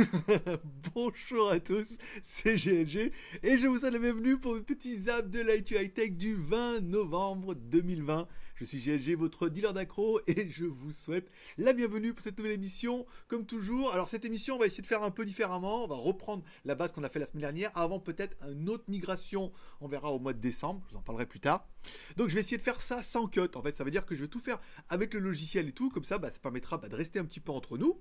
Bonjour à tous, c'est GLG et je vous souhaite la bienvenue pour le petit zap de l'IT High Tech du 20 novembre 2020. Je suis GLG, votre dealer d'accro et je vous souhaite la bienvenue pour cette nouvelle émission. Comme toujours, alors cette émission, on va essayer de faire un peu différemment. On va reprendre la base qu'on a fait la semaine dernière avant peut-être une autre migration. On verra au mois de décembre, je vous en parlerai plus tard. Donc je vais essayer de faire ça sans cut. En fait, ça veut dire que je vais tout faire avec le logiciel et tout. Comme ça, bah, ça permettra bah, de rester un petit peu entre nous.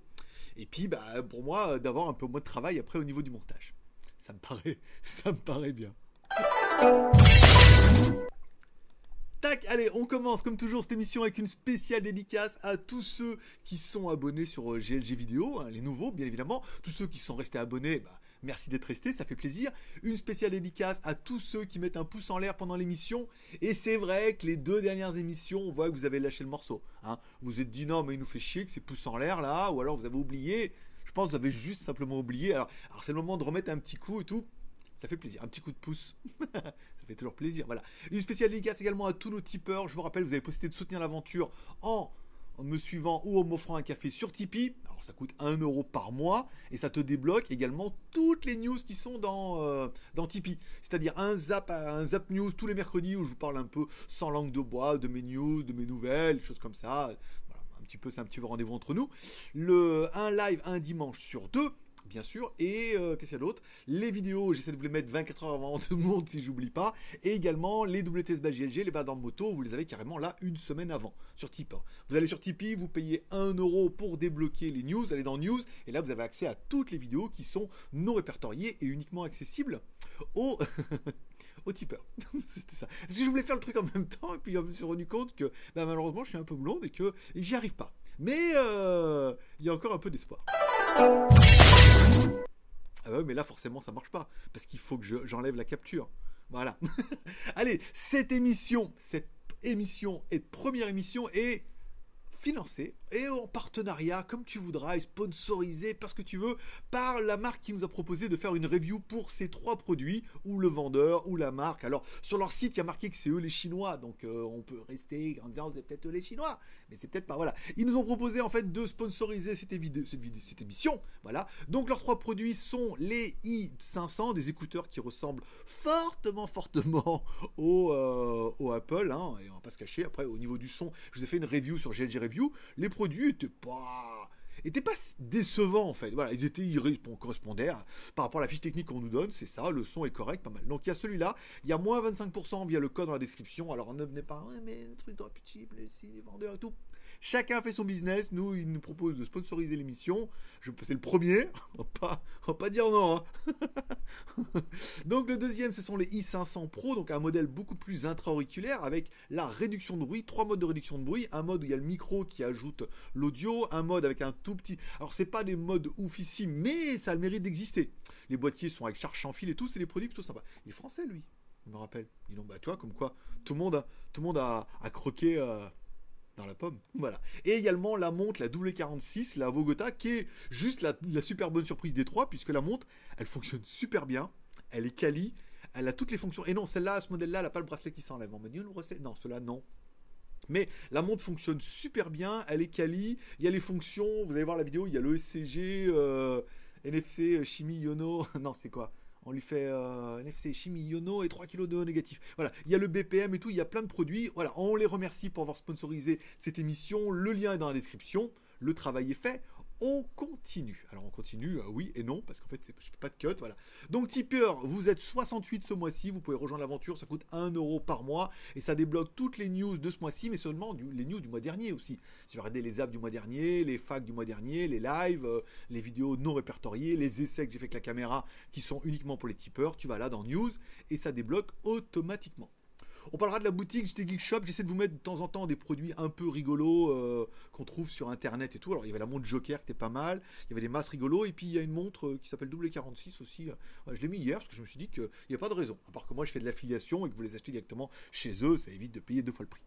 Et puis, bah, pour moi, d'avoir un peu moins de travail après au niveau du montage. Ça me paraît, ça me paraît bien. Tac, allez, on commence comme toujours cette émission avec une spéciale dédicace à tous ceux qui sont abonnés sur GLG euh, Vidéo, hein, les nouveaux bien évidemment, tous ceux qui sont restés abonnés, bah, merci d'être restés, ça fait plaisir. Une spéciale dédicace à tous ceux qui mettent un pouce en l'air pendant l'émission. Et c'est vrai que les deux dernières émissions, on voit que vous avez lâché le morceau. Hein. Vous êtes dit non mais il nous fait chier que c'est pouce en l'air là, ou alors vous avez oublié. Vous avez juste simplement oublié. Alors, alors c'est le moment de remettre un petit coup et tout ça fait plaisir. Un petit coup de pouce, ça fait toujours plaisir. Voilà. Une spéciale dédicace également à tous nos tipeurs. Je vous rappelle, vous avez possibilité de soutenir l'aventure en me suivant ou en m'offrant un café sur Tipeee. Alors ça coûte 1 euro par mois et ça te débloque également toutes les news qui sont dans, euh, dans Tipeee. C'est-à-dire un zap, un zap news tous les mercredis où je vous parle un peu sans langue de bois de mes news, de mes nouvelles, choses comme ça. Petit peu, c'est un petit peu rendez-vous entre nous. Le, un live un dimanche sur deux bien sûr. Et euh, qu'est-ce qu'il y a d'autre? Les vidéos, j'essaie de vous les mettre 24 heures avant de monde si j'oublie pas. Et également les WTS GLG, les en moto, vous les avez carrément là une semaine avant sur Tipeee. Vous allez sur Tipeee, vous payez 1 euro pour débloquer les news, allez dans News, et là vous avez accès à toutes les vidéos qui sont non répertoriées et uniquement accessibles aux... tipeur. C'était ça. Parce que je voulais faire le truc en même temps, et puis je me suis rendu compte que bah, malheureusement je suis un peu blonde et que j'y arrive pas. Mais euh, il y a encore un peu d'espoir. Ah bah mais là forcément ça marche pas parce qu'il faut que j'enlève la capture. Voilà. Allez, cette émission, cette émission est première émission et financé et en partenariat, comme tu voudras, et sponsorisé parce que tu veux, par la marque qui nous a proposé de faire une review pour ces trois produits, ou le vendeur, ou la marque. Alors, sur leur site, il y a marqué que c'est eux les Chinois, donc euh, on peut rester en disant c'est peut-être eux les Chinois, mais c'est peut-être pas. Voilà. Ils nous ont proposé en fait de sponsoriser cette, cette, cette émission. Voilà. Donc, leurs trois produits sont les i500, des écouteurs qui ressemblent fortement, fortement au, euh, au Apple, hein, et on va pas se cacher. Après, au niveau du son, je vous ai fait une review sur GLG Les produits étaient pas pas décevants en fait. Voilà, ils étaient ils correspondaient par rapport à la fiche technique qu'on nous donne, c'est ça, le son est correct, pas mal. Donc il y a celui-là, il y a moins 25% via le code dans la description. Alors ne venez pas, mais truc de si vendeur et tout. Chacun fait son business. Nous, il nous propose de sponsoriser l'émission. C'est le premier. On va pas, va pas dire non. Hein. donc le deuxième, ce sont les i500 Pro, donc un modèle beaucoup plus intra-auriculaire avec la réduction de bruit, trois modes de réduction de bruit, un mode où il y a le micro qui ajoute l'audio, un mode avec un tout petit. Alors c'est pas des modes ici, mais ça a le mérite d'exister. Les boîtiers sont avec charge sans fil et tout, c'est des produits plutôt sympas. Il est français lui. Je me rappelle. Ils l'ont, bah, toi, comme quoi, tout le monde a, tout le monde a, croqué euh, la pomme. Voilà. Et également la montre, la W46, la Vogota, qui est juste la, super bonne surprise des trois, puisque la montre, elle fonctionne super bien, elle est quali, elle a toutes les fonctions. Et non, celle-là, ce modèle-là, elle n'a pas le bracelet qui s'enlève. On m'a dit, le bracelet Non, cela non. Mais la montre fonctionne super bien, elle est quali, il y a les fonctions, vous allez voir la vidéo, il y a le ECG, euh, NFC, chimie, Yono, non c'est quoi? On lui fait euh, NFC chimie Yono et 3 kg de négatif. Voilà, il y a le BPM et tout, il y a plein de produits. Voilà, on les remercie pour avoir sponsorisé cette émission. Le lien est dans la description. Le travail est fait on continue. Alors on continue, euh, oui et non, parce qu'en fait, je fais pas de cut, voilà. Donc tipeur, vous êtes 68 ce mois-ci, vous pouvez rejoindre l'aventure, ça coûte 1 euro par mois, et ça débloque toutes les news de ce mois-ci, mais seulement les news du mois dernier aussi. Si vous regardez les apps du mois dernier, les facs du mois dernier, les lives, euh, les vidéos non répertoriées, les essais que j'ai fait avec la caméra, qui sont uniquement pour les tipeurs, tu vas là dans news, et ça débloque automatiquement. On parlera de la boutique JT Geek Shop. J'essaie de vous mettre de temps en temps des produits un peu rigolos euh, qu'on trouve sur internet et tout. Alors il y avait la montre Joker qui était pas mal. Il y avait des masses rigolos. Et puis il y a une montre euh, qui s'appelle W46 aussi. Euh, je l'ai mis hier parce que je me suis dit qu'il n'y a pas de raison. À part que moi je fais de l'affiliation et que vous les achetez directement chez eux, ça évite de payer deux fois le prix.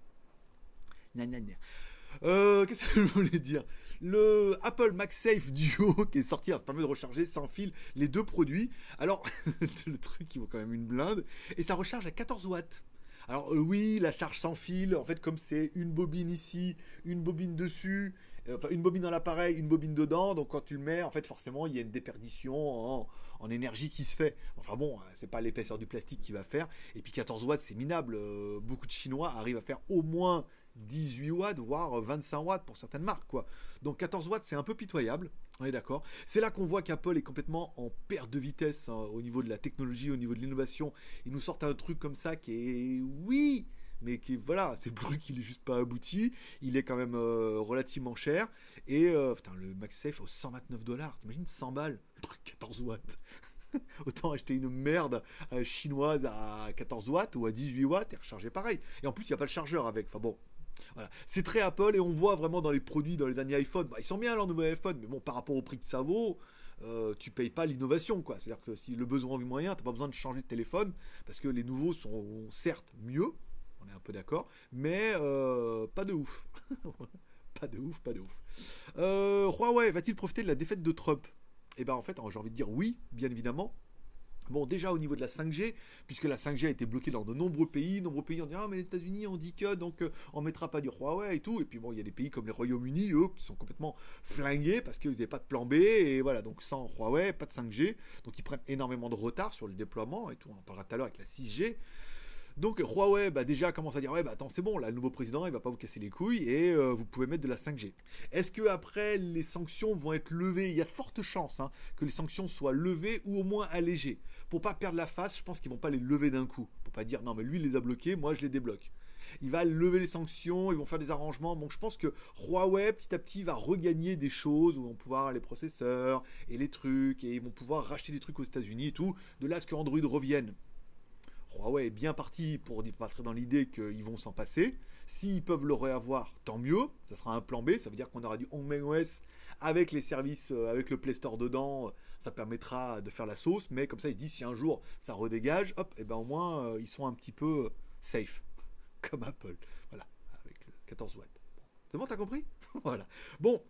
Qu'est-ce que je voulais dire? Le Apple MagSafe Duo qui est sorti, ça permet de recharger sans fil les deux produits. Alors, le truc, il vaut quand même une blinde. Et ça recharge à 14 watts. Alors euh, oui, la charge sans fil, en fait comme c'est une bobine ici, une bobine dessus, euh, enfin, une bobine dans l'appareil, une bobine dedans. Donc quand tu le mets, en fait, forcément, il y a une déperdition en, énergie qui se fait. Enfin bon, c'est pas l'épaisseur du plastique qui va faire. Et puis 14 watts, c'est minable. Euh, beaucoup de Chinois arrivent à faire au moins 18 watts, voire 25 watts pour certaines marques, quoi. Donc 14 watts, c'est un peu pitoyable. On est d'accord. C'est là qu'on voit qu'Apple est complètement en perte de vitesse hein, au niveau de la technologie, au niveau de l'innovation. Ils nous sortent un truc comme ça qui est, oui, mais qui voilà, c'est le truc il est juste pas abouti, il est quand même euh, relativement cher et euh, putain le MagSafe au 129 dollars, t'imagines 100 balles, le truc 14 watts. Autant acheter une merde euh, chinoise à 14 watts ou à 18 watts et recharger pareil. Et en plus, il n'y a pas le chargeur avec. Enfin bon, C'est très Apple et on voit vraiment dans les produits, dans les derniers iPhones, bah, ils sont bien leurs nouveaux iPhones, mais bon, par rapport au prix que ça vaut, euh, tu payes pas l'innovation, quoi. C'est-à-dire que si le besoin du moyen, t'as pas besoin de changer de téléphone parce que les nouveaux sont certes mieux, on est un peu d'accord, mais euh, pas de ouf. pas de ouf, pas de ouf. Huawei va-t-il profiter de la défaite de Trump? Eh ben en fait, j'ai envie de dire oui, bien évidemment. Bon, déjà au niveau de la 5G, puisque la 5G a été bloquée dans de nombreux pays, nombreux pays ont dit ah mais les États-Unis ont dit que donc euh, on mettra pas du Huawei et tout, et puis bon il y a des pays comme les Royaumes-Unis eux qui sont complètement flingués parce qu'ils n'avaient pas de plan B et voilà. Donc sans Huawei pas de 5G, donc ils prennent énormément de retard sur le déploiement et tout, on en parlera tout à l'heure avec la 6G. Donc Huawei bah, déjà commence à dire ouais bah attends c'est bon là le nouveau président il va pas vous casser les couilles et euh, vous pouvez mettre de la 5G. Est-ce que après les sanctions vont être levées? Il y a de fortes chances hein, que les sanctions soient levées ou au moins allégées. Pour pas perdre la face, je pense qu'ils vont pas les lever d'un coup. Pour pas dire non mais lui il les a bloqués, moi je les débloque. Il va lever les sanctions, ils vont faire des arrangements. Donc je pense que Huawei petit à petit va regagner des choses où vont pouvoir les processeurs et les trucs et ils vont pouvoir racheter des trucs aux États-Unis et tout. De là à ce que Android revienne. Huawei est bien parti pour partir dans l'idée qu'ils vont s'en passer. S'ils peuvent le réavoir, tant mieux. Ça sera un plan B. Ça veut dire qu'on aura du OS avec les services, euh, avec le Play Store dedans. Ça permettra de faire la sauce. Mais comme ça, ils disent si un jour ça redégage, hop, et eh ben au moins euh, ils sont un petit peu safe. Comme Apple. Voilà. Avec le 14 watts. C'est bon, t'as compris? Voilà. Bon,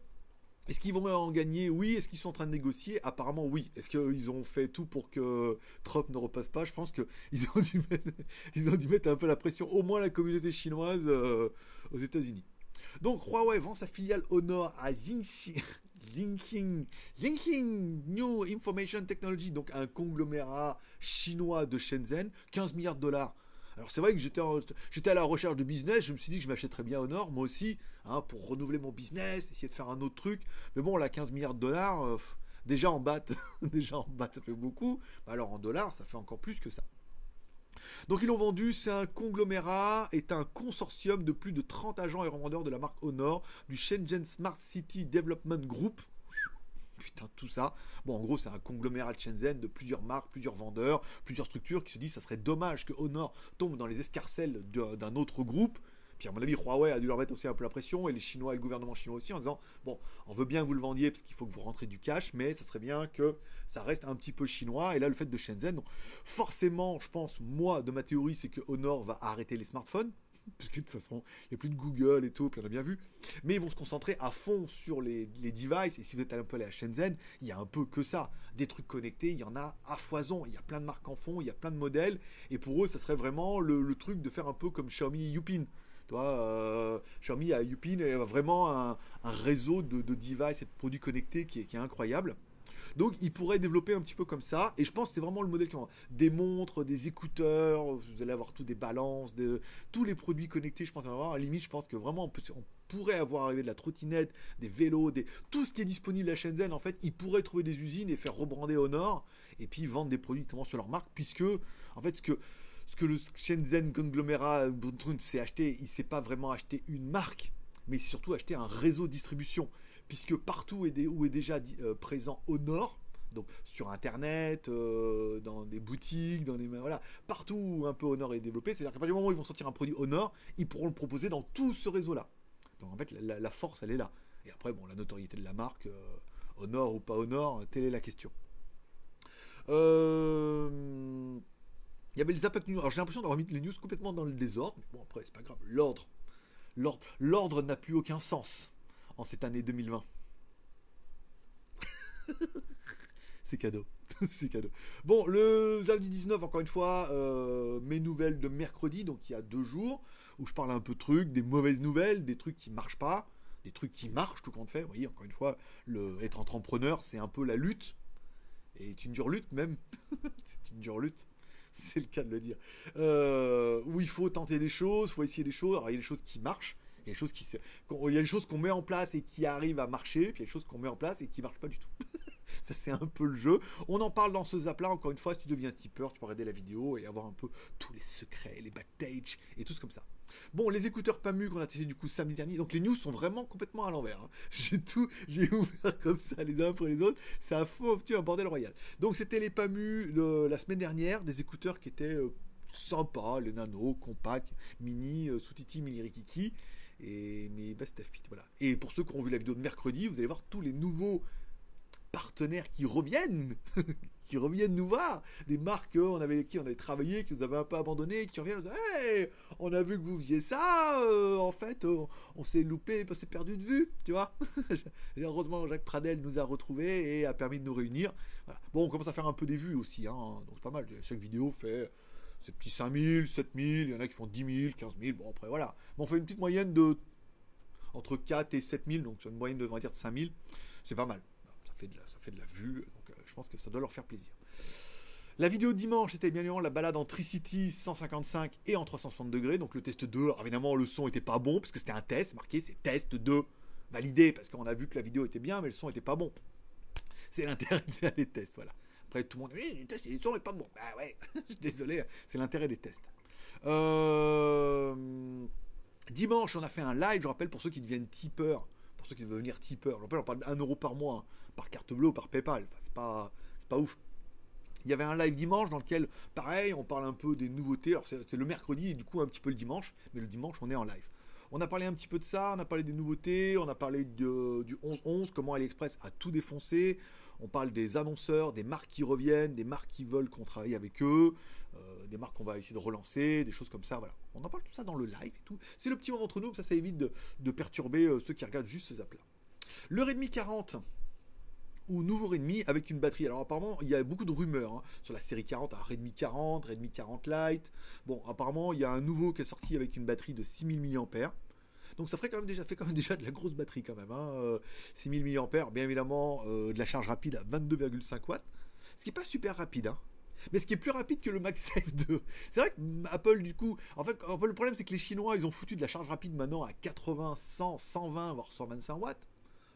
est-ce qu'ils vont en gagner? Oui. Est-ce qu'ils sont en train de négocier? Apparemment, oui. Est-ce qu'ils ont fait tout pour que Trump ne repasse pas? Je pense qu'ils ont, dû mettre, ont dû mettre un peu la pression, au moins la communauté chinoise euh, aux États-Unis. Donc, Huawei vend sa filiale Honor à Xinxing, New Information Technology, donc un conglomérat chinois de Shenzhen, 15 milliards de dollars. Alors c'est vrai que j'étais, à la recherche de business, je me suis dit que je m'achèterais bien Honor, moi aussi, hein, pour renouveler mon business, essayer de faire un autre truc. Mais bon, là, 15 milliards de dollars, euh, déjà en BAT, déjà en BAT, ça fait beaucoup. Alors en dollars, ça fait encore plus que ça. Donc ils l'ont vendu, c'est un conglomérat, est un consortium de plus de 30 agents et revendeurs de la marque Honor, du Shenzhen Smart City Development Group, putain, tout ça. Bon, en gros, c'est un conglomérat de Shenzhen de plusieurs marques, plusieurs vendeurs, plusieurs structures qui se disent ça serait dommage que Honor tombe dans les escarcelles d'un autre groupe. Puis à mon avis, Huawei a dû leur mettre aussi un peu la pression, et les Chinois et le gouvernement chinois aussi, en disant bon, on veut bien que vous le vendiez parce qu'il faut que vous rentrez du cash, mais ça serait bien que ça reste un petit peu chinois. Et là, le fait de Shenzhen, donc forcément, je pense, moi, de ma théorie, c'est que Honor va arrêter les smartphones parce que de toute façon, il n'y a plus de Google et tout, puis on a bien vu. Mais ils vont se concentrer à fond sur les, devices, et si vous êtes un peu à Shenzhen, il y a un peu que ça. Des trucs connectés, il y en a à foison, il y a plein de marques en fond, il y a plein de modèles, et pour eux, ça serait vraiment le, truc de faire un peu comme Xiaomi Yupin. Toi, euh, Xiaomi a Yupin et vraiment un, réseau de, devices et de produits connectés qui est incroyable. Donc il pourrait développer un petit peu comme ça. Et je pense que c'est vraiment le modèle qui des montres, des écouteurs, vous allez avoir tout des balances, de, tous les produits connectés, je pense avoir. À la limite, je pense que vraiment on, pourrait avoir arrivé de la trottinette, des vélos, des, tout ce qui est disponible à Shenzhen, en fait, ils pourraient trouver des usines et faire rebrander Honor et puis vendre des produits directement sur leur marque, puisque en fait ce que ce que le Shenzhen conglomérat s'est acheté, il s'est pas vraiment acheté une marque, mais il s'est surtout acheté un réseau de distribution puisque partout où est déjà euh, présent Honor, donc sur internet, euh, dans des boutiques, dans des voilà, partout où un peu Honor est développé, c'est-à-dire qu'à partir du moment où ils vont sortir un produit Honor, ils pourront le proposer dans tout ce réseau-là. Donc en fait, la, force, elle est là. Et après, bon, la notoriété de la marque, euh, Honor ou pas Honor, telle est la question. Il y avait les Impact News. Alors j'ai l'impression d'avoir mis les news complètement dans le désordre. Mais bon, après, c'est pas grave. L'ordre. L'ordre n'a plus aucun sens en cette année 2020. c'est cadeau. c'est cadeau. Bon, le samedi 19, encore une fois, euh, mes nouvelles de mercredi, donc il y a deux jours, où je parle un peu de trucs, des mauvaises nouvelles, des trucs qui marchent pas. des trucs qui marchent tout compte fait. Vous voyez, encore une fois, être entrepreneur, c'est un peu la lutte. Et une dure lutte même. c'est une dure lutte. C'est le cas de le dire. Euh, où il faut tenter des choses, il faut essayer des choses. Alors il y a des choses qui marchent, il y a des choses a qu'on met en place et qui arrivent à marcher, puis il y a des choses qu'on met en place et qui marchent pas du tout. ça c'est un peu le jeu. On en parle dans ce zap là. Encore une fois, si tu deviens tipeur, tu peux regarder la vidéo et avoir un peu tous les secrets, les backstage et tout ce comme ça. Bon, les écouteurs PAMU qu'on a testé du coup samedi dernier. Donc les news sont vraiment complètement à l'envers. Hein. J'ai tout, j'ai ouvert comme ça les uns après les autres. C'est un faux, tu un bordel royal. Donc c'était les PAMU la semaine dernière, des écouteurs qui étaient euh, sympas, les nano, compacts, mini, euh, sous Titi, mini rikiki et best fit voilà. Et pour ceux qui ont vu la vidéo de mercredi, vous allez voir tous les nouveaux partenaires qui reviennent, qui reviennent nous voir, des marques on avait qui on avait travaillé, qui nous avaient un peu abandonné, qui reviennent, on a vu que vous faisiez ça, euh, en fait, euh, on s'est loupé, on s'est perdu de vue, tu vois. Heureusement, Jacques Pradel nous a retrouvés et a permis de nous réunir. Bon, on commence à faire un peu des vues aussi, hein, donc pas mal. Chaque vidéo fait ces petits 5000, 7000, il y en a qui font 10 000, 15 000, bon après voilà. on fait une petite moyenne de entre 4 et 7000, donc c'est une moyenne de, on va dire, de 5000, c'est pas mal ça fait de la vue, donc euh, je pense que ça doit leur faire plaisir. La vidéo dimanche, c'était bien évidemment la balade en Tricity 155 et en 360 degrés. Donc le test 2, alors évidemment le son était pas bon parce que c'était un test, marqué c'est test 2, validé parce qu'on a vu que la vidéo était bien mais le son était pas bon. C'est l'intérêt de faire les tests, voilà. Après tout le monde, oui, le son est pas bon. Bah ouais, désolé, c'est l'intérêt des tests. Euh, dimanche, on a fait un live, je rappelle pour ceux qui deviennent tipeurs pour ceux qui veulent devenir tipeurs. Je rappelle, on parle d'un euro par mois, hein, par carte bleue ou par PayPal. Enfin, c'est pas, c'est pas ouf. Il y avait un live dimanche dans lequel, pareil, on parle un peu des nouveautés. Alors, c'est le mercredi et du coup un petit peu le dimanche, mais le dimanche, on est en live. On a parlé un petit peu de ça, on a parlé des nouveautés, on a parlé du 11-11, comment AliExpress a tout défoncé. On parle des annonceurs, des marques qui reviennent, des marques qui veulent qu'on travaille avec eux, euh, des marques qu'on va essayer de relancer, des choses comme ça. On en parle tout ça dans le live et tout. C'est le petit moment entre nous, ça, évite de, perturber euh, ceux qui regardent juste ce zap-là. Le Redmi 40 ou nouveau Redmi avec une batterie. Alors apparemment, il y a beaucoup de rumeurs hein, sur la série 40, à Redmi 40, Redmi 40 Lite. Bon, apparemment, il y a un nouveau qui est sorti avec une batterie de 6000 mAh. Donc ça ferait quand même déjà, fait quand même déjà de la grosse batterie quand même. Hein. 6000 euh, mAh, bien évidemment, euh, de la charge rapide à 22,5 watts. Ce qui n'est pas super rapide, hein. Mais ce qui est plus rapide que le MagSafe 2. C'est vrai que Apple, du coup, en fait, le problème, c'est que les Chinois, ils ont foutu de la charge rapide maintenant à 80, 100, 120, voire 125 watts.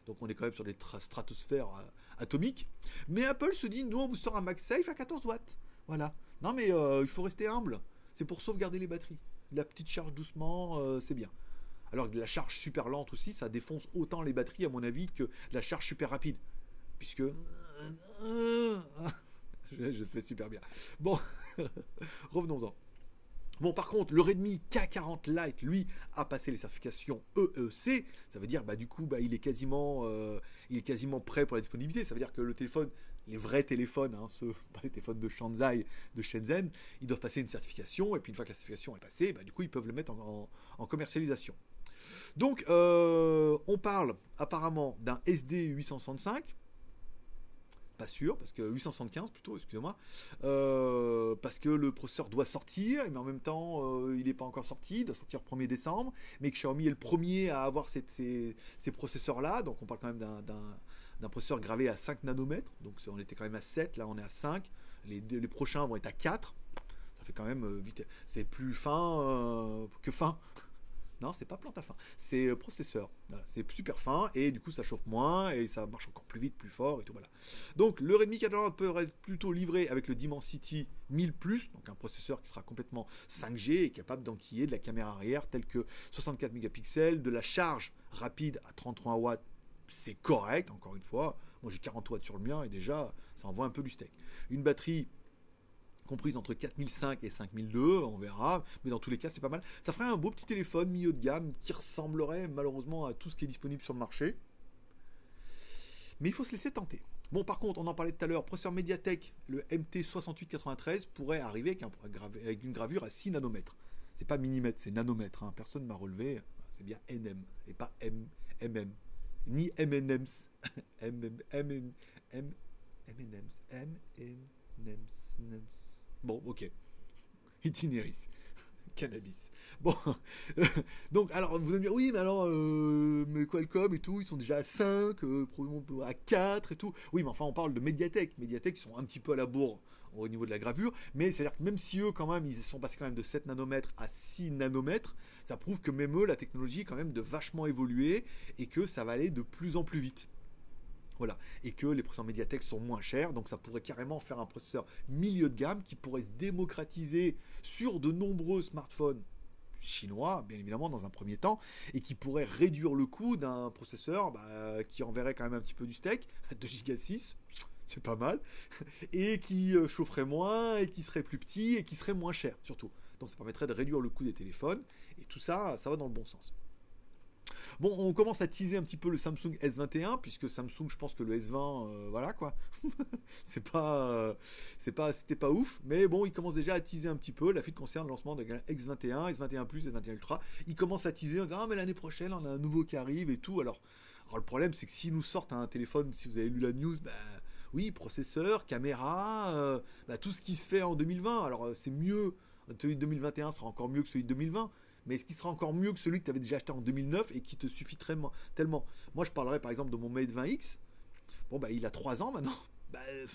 Donc on est quand même sur des stratosphères euh, atomiques. Mais Apple se dit, nous, on vous sort un MagSafe à 14 watts. Voilà. Non, mais il faut rester humble. C'est pour sauvegarder les batteries. La petite charge doucement, c'est bien. Alors la charge super lente aussi, ça défonce autant les batteries, à mon avis, que la charge super rapide. Puisque. je, fais super bien. Bon, revenons-en. Bon, par contre, le Redmi K40 Lite, lui, a passé les certifications EEC. Ça veut dire, bah, du coup, bah, il, est quasiment, euh, il est quasiment prêt pour la disponibilité. Ça veut dire que le téléphone, les vrais téléphones, hein, ceux, pas les téléphones de Shanghai, de Shenzhen, ils doivent passer une certification. Et puis, une fois que la certification est passée, bah, du coup, ils peuvent le mettre en commercialisation. Donc, euh, on parle apparemment d'un SD 865. Pas sûr, parce que 875 plutôt, excusez-moi. Euh, parce que le processeur doit sortir, mais en même temps, euh, il n'est pas encore sorti, il doit sortir le 1er décembre. Mais que Xiaomi est le premier à avoir ces, processeurs-là. Donc, on parle quand même d'un processeur gravé à 5 nanomètres. Donc, on était quand même à 7, là on est à 5. Les, les prochains vont être à 4. Ça fait quand même vite. C'est plus fin que fin. Non, c'est pas plante à fin, c'est euh, processeur. c'est super fin et du coup ça chauffe moins et ça marche encore plus vite, plus fort et tout voilà. Donc le Redmi 4 peut être plutôt livré avec le Dimensity 1000 donc un processeur qui sera complètement 5G et capable d'enquiller de la caméra arrière telle que 64 mégapixels, de la charge rapide à 33 watts, c'est correct encore une fois. Moi j'ai 40 watts sur le mien et déjà ça envoie un peu du steak. Une batterie comprise entre 4005 et 5002, on verra, mais dans tous les cas c'est pas mal. Ça ferait un beau petit téléphone milieu de gamme qui ressemblerait malheureusement à tout ce qui est disponible sur le marché. Mais il faut se laisser tenter. Bon, par contre, on en parlait tout à l'heure, processeur Mediatek, le MT6893 pourrait arriver avec, une gravure à 6 nanomètres. C'est pas millimètres, c'est nanomètres. Hein. Personne ne m'a relevé. C'est bien NM et pas MM. Ni MNMs. MNMs. MNMs. Bon, ok. Itinéris. Cannabis. Bon, donc alors vous allez me dire oui mais alors euh, mais Qualcomm et tout ils sont déjà à 5, euh, probablement à 4 et tout. Oui mais enfin on parle de Mediatek, Mediatek ils sont un petit peu à la bourre au niveau de la gravure, mais c'est-à-dire que même si eux quand même ils sont passés quand même de 7 nanomètres à 6 nanomètres, ça prouve que même eux la technologie quand même de vachement évoluer et que ça va aller de plus en plus vite. Et que les processeurs Mediatek sont moins chers, donc ça pourrait carrément faire un processeur milieu de gamme qui pourrait se démocratiser sur de nombreux smartphones chinois, bien évidemment, dans un premier temps, et qui pourrait réduire le coût d'un processeur bah, qui enverrait quand même un petit peu du steak, 2 Go 6, c'est pas mal, et qui euh, chaufferait moins, et qui serait plus petit, et qui serait moins cher, surtout. Donc ça permettrait de réduire le coût des téléphones, et tout ça, ça va dans le bon sens. Bon, on commence à teaser un petit peu le Samsung S21, puisque Samsung, je pense que le S20, euh, voilà quoi. c'est pas, euh, c'est pas, c'était pas ouf, mais bon, il commence déjà à teaser un petit peu. La fuite concerne le lancement de X21, S21 Plus, S21 Ultra. Il commence à teaser en disant, ah, mais l'année prochaine, on a un nouveau qui arrive et tout. Alors, le problème, c'est que s'ils nous sortent un téléphone, si vous avez lu la news, ben, oui, processeur, caméra, euh, bah, tout ce qui se fait en 2020. Alors, c'est mieux, celui de 2021 sera encore mieux que celui de 2020 mais est-ce qu'il sera encore mieux que celui que tu avais déjà acheté en 2009 et qui te suffit tellement? Moi, je parlerai par exemple de mon Mate 20X. Bon, bah, il a 3 ans maintenant. Bah, il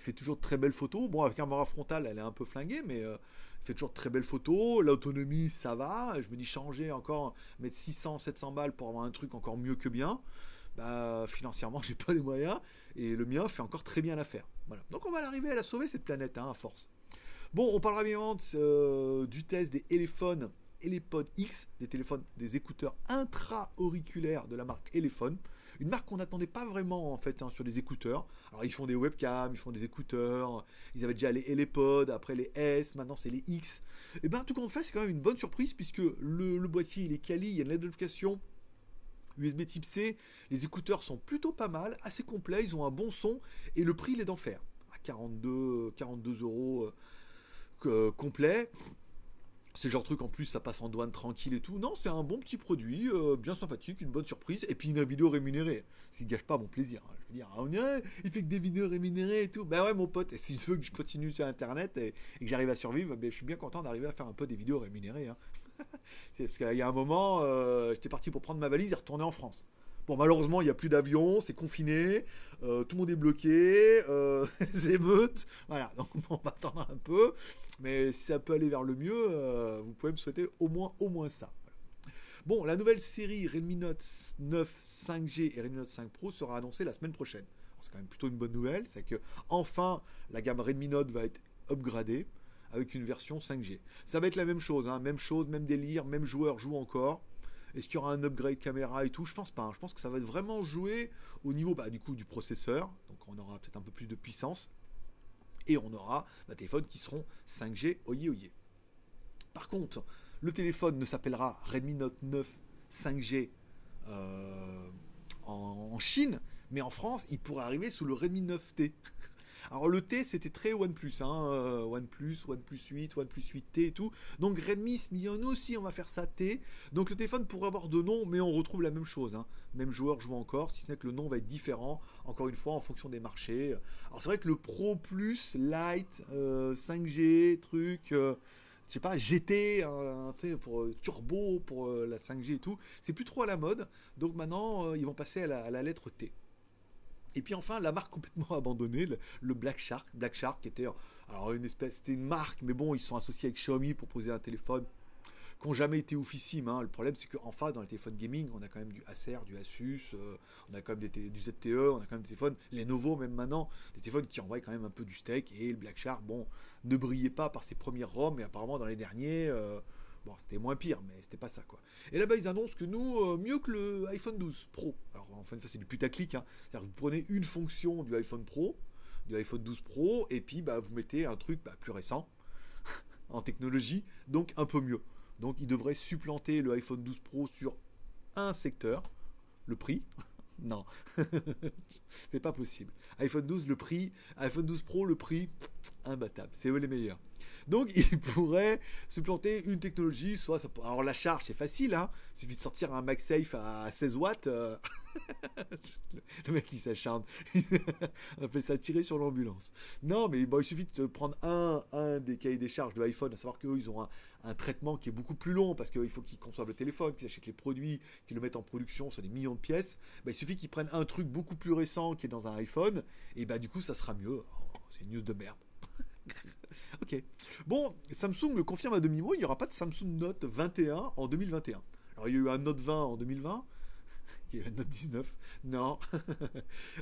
fait toujours de très belles photos. Bon, avec un caméra frontale, elle est un peu flinguée, mais euh, il fait toujours de très belles photos. L'autonomie, ça va. Je me dis changer encore, mettre 600, 700 balles pour avoir un truc encore mieux que bien. Bah, financièrement, j'ai pas les moyens. Et le mien fait encore très bien l'affaire. Donc, on va arriver à la sauver, cette planète, hein, à force. Bon, on parlera bien euh, du test des téléphones et les Pod X, des téléphones, des écouteurs intra-auriculaires de la marque Elephone. Une marque qu'on n'attendait pas vraiment en fait hein, sur les écouteurs. Alors ils font des webcams, ils font des écouteurs. Ils avaient déjà les AirPods, après les S, maintenant c'est les X. Et eh bien tout compte fait, c'est quand même une bonne surprise puisque le, boîtier il est quali, il y a une notification. USB type C, les écouteurs sont plutôt pas mal, assez complets, ils ont un bon son et le prix il est d'enfer. À 42, 42 euros euh, complet. C'est genre truc en plus, ça passe en douane tranquille et tout. Non, c'est un bon petit produit, euh, bien sympathique, une bonne surprise, et puis une vidéo rémunérée. Ne gâche pas mon plaisir. Hein. Je veux dire, on dirait, il fait que des vidéos rémunérées et tout. Ben ouais, mon pote, et si je veux que je continue sur Internet et, que j'arrive à survivre, ben, je suis bien content d'arriver à faire un peu des vidéos rémunérées. Hein. c'est parce qu'il y a un moment, euh, j'étais parti pour prendre ma valise et retourner en France. Bon, malheureusement, il n'y a plus d'avion, c'est confiné, euh, tout le monde est bloqué, euh, émeutes, voilà, donc on va attendre un peu, mais si ça peut aller vers le mieux, euh, vous pouvez me souhaiter au moins, au moins ça. Bon, la nouvelle série Redmi Note 9 5G et Redmi Note 5 Pro sera annoncée la semaine prochaine. C'est quand même plutôt une bonne nouvelle, c'est que enfin la gamme Redmi Note va être upgradée avec une version 5G. Ça va être la même chose, hein, même chose, même délire, même joueur joue encore. Est-ce qu'il y aura un upgrade caméra et tout? Je pense pas. Hein. Je pense que ça va vraiment jouer au niveau bah, du processeur. Donc on aura peut-être un peu plus de puissance. Et on aura des téléphones qui seront 5G, oye oye. Par contre, le téléphone ne s'appellera Redmi Note 9 5G euh, en, Chine, mais en France, il pourrait arriver sous le Redmi 9T. Alors le T c'était très OnePlus, hein, euh, OnePlus, OnePlus 8, OnePlus 8T et tout. Donc Redmi se nous aussi on va faire ça T. Donc le téléphone pourrait avoir deux noms, mais on retrouve la même chose. Hein. Même joueur joue encore, si ce n'est que le nom va être différent, encore une fois en fonction des marchés. Alors c'est vrai que le Pro Plus, Lite, 5G, euh, truc. Euh, je sais pas, GT, hein, pour turbo, pour la 5G et tout, c'est plus trop à la mode. Donc maintenant, ils vont passer à la lettre T. Et puis enfin, la marque complètement abandonnée, le, Black Shark. Black Shark était alors une espèce, c'était une marque, mais bon, ils sont associés avec Xiaomi pour poser un téléphone qui n'ont jamais été oufissime. Hein. Le problème, c'est qu'en face, dans les téléphones gaming, on a quand même du Acer, du Asus, euh, on a quand même des du ZTE, on a quand même des téléphones, les Lenovo même maintenant, des téléphones qui envoient quand même un peu du steak. Et le Black Shark, bon, ne brillait pas par ses premières ROM, mais apparemment dans les derniers. Euh, Bon, c'était moins pire, mais c'était pas ça, quoi. Et là-bas, ils annoncent que nous, euh, mieux que le iPhone 12 Pro. Alors, en fait, c'est du putaclic. Hein. C'est-à-dire vous prenez une fonction du iPhone Pro, du iPhone 12 Pro, et puis bah, vous mettez un truc bah, plus récent en technologie, donc un peu mieux. Donc, il devrait supplanter le iPhone 12 Pro sur un secteur, le prix. non, c'est pas possible. iPhone 12, le prix, iPhone 12 Pro, le prix, imbattable. C'est eux les meilleurs. Donc, il pourrait supplanter une technologie, soit alors la charge c'est facile, hein, il suffit de sortir un MagSafe à 16 watts. Euh, le mec il s'acharne, on appelle ça tirer sur l'ambulance. Non, mais bon, il suffit de prendre un, des cahiers des charges de l'iPhone, à savoir qu'eux ils ont un, un, traitement qui est beaucoup plus long parce qu'il faut qu'ils conçoivent le téléphone, qu'ils achètent les produits, qu'ils le mettent en production sur des millions de pièces. Bah, il suffit qu'ils prennent un truc beaucoup plus récent qui est dans un iPhone, et bah du coup ça sera mieux. Oh, c'est une news de merde. ok. Bon, Samsung le confirme à demi-mot, il n'y aura pas de Samsung Note 21 en 2021. Alors il y a eu un Note 20 en 2020, il y a eu un Note 19, non.